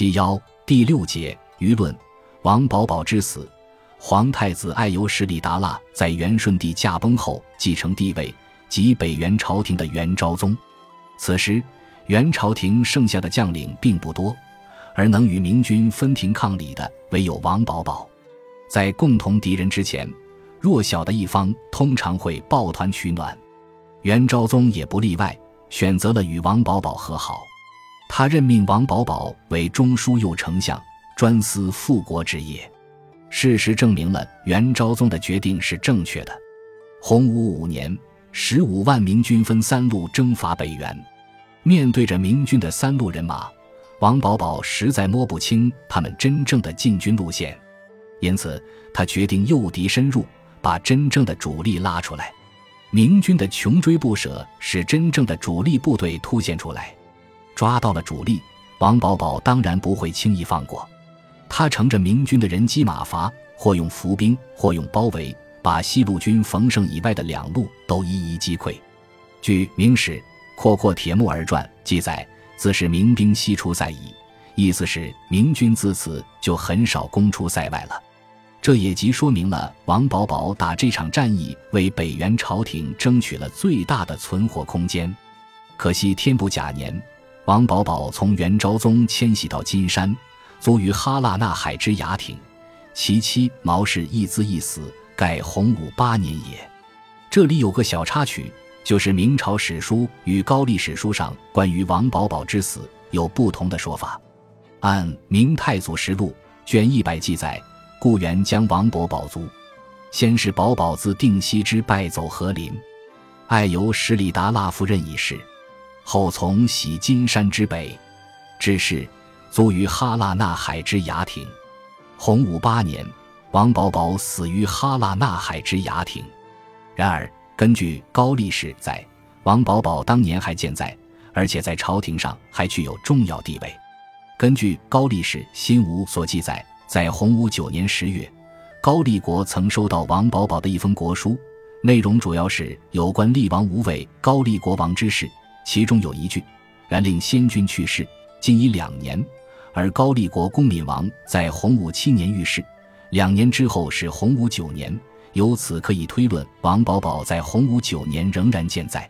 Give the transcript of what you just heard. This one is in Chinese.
七幺第六节舆论：王保保之死。皇太子爱由十里达腊在元顺帝驾崩后继承帝位，即北元朝廷的元昭宗。此时，元朝廷剩下的将领并不多，而能与明军分庭抗礼的唯有王保保。在共同敌人之前，弱小的一方通常会抱团取暖。元昭宗也不例外，选择了与王保保和好。他任命王保保为中书右丞相，专司复国之业。事实证明了元昭宗的决定是正确的。洪武五年，十五万明军分三路征伐北元。面对着明军的三路人马，王保保实在摸不清他们真正的进军路线，因此他决定诱敌深入，把真正的主力拉出来。明军的穷追不舍使真正的主力部队凸显出来。抓到了主力，王保保当然不会轻易放过。他乘着明军的人机马乏，或用伏兵，或用包围，把西路军冯胜以外的两路都一一击溃。据《明史·阔阔铁木儿传》记载，自是明兵西出塞矣，意思是明军自此就很少攻出塞外了。这也即说明了王保保打这场战役为北元朝廷争取了最大的存活空间。可惜天不假年，王保保从元昭宗迁徙到金山。卒于哈腊那海之雅亭，其妻毛氏一兹一死，盖洪武八年也。这里有个小插曲，就是明朝史书与高丽史书上关于王保保之死有不同的说法。按《明太祖实录》卷一百记载，故元将王保保卒，先是保保自定西之败走和林，爱由十里达腊夫人一事，后从徙金山之北，之事。卒于哈腊那海之雅亭，洪武八年，王保保死于哈腊那海之雅亭。然而，根据高力士在，王保保当年还健在，而且在朝廷上还具有重要地位。根据高力士新吴所记载，在洪武九年十月，高丽国曾收到王保保的一封国书，内容主要是有关厉王无畏高丽国王之事，其中有一句：“然令先君去世，今已两年。”而高丽国恭敏王在洪武七年遇事，两年之后是洪武九年，由此可以推论，王保保在洪武九年仍然健在。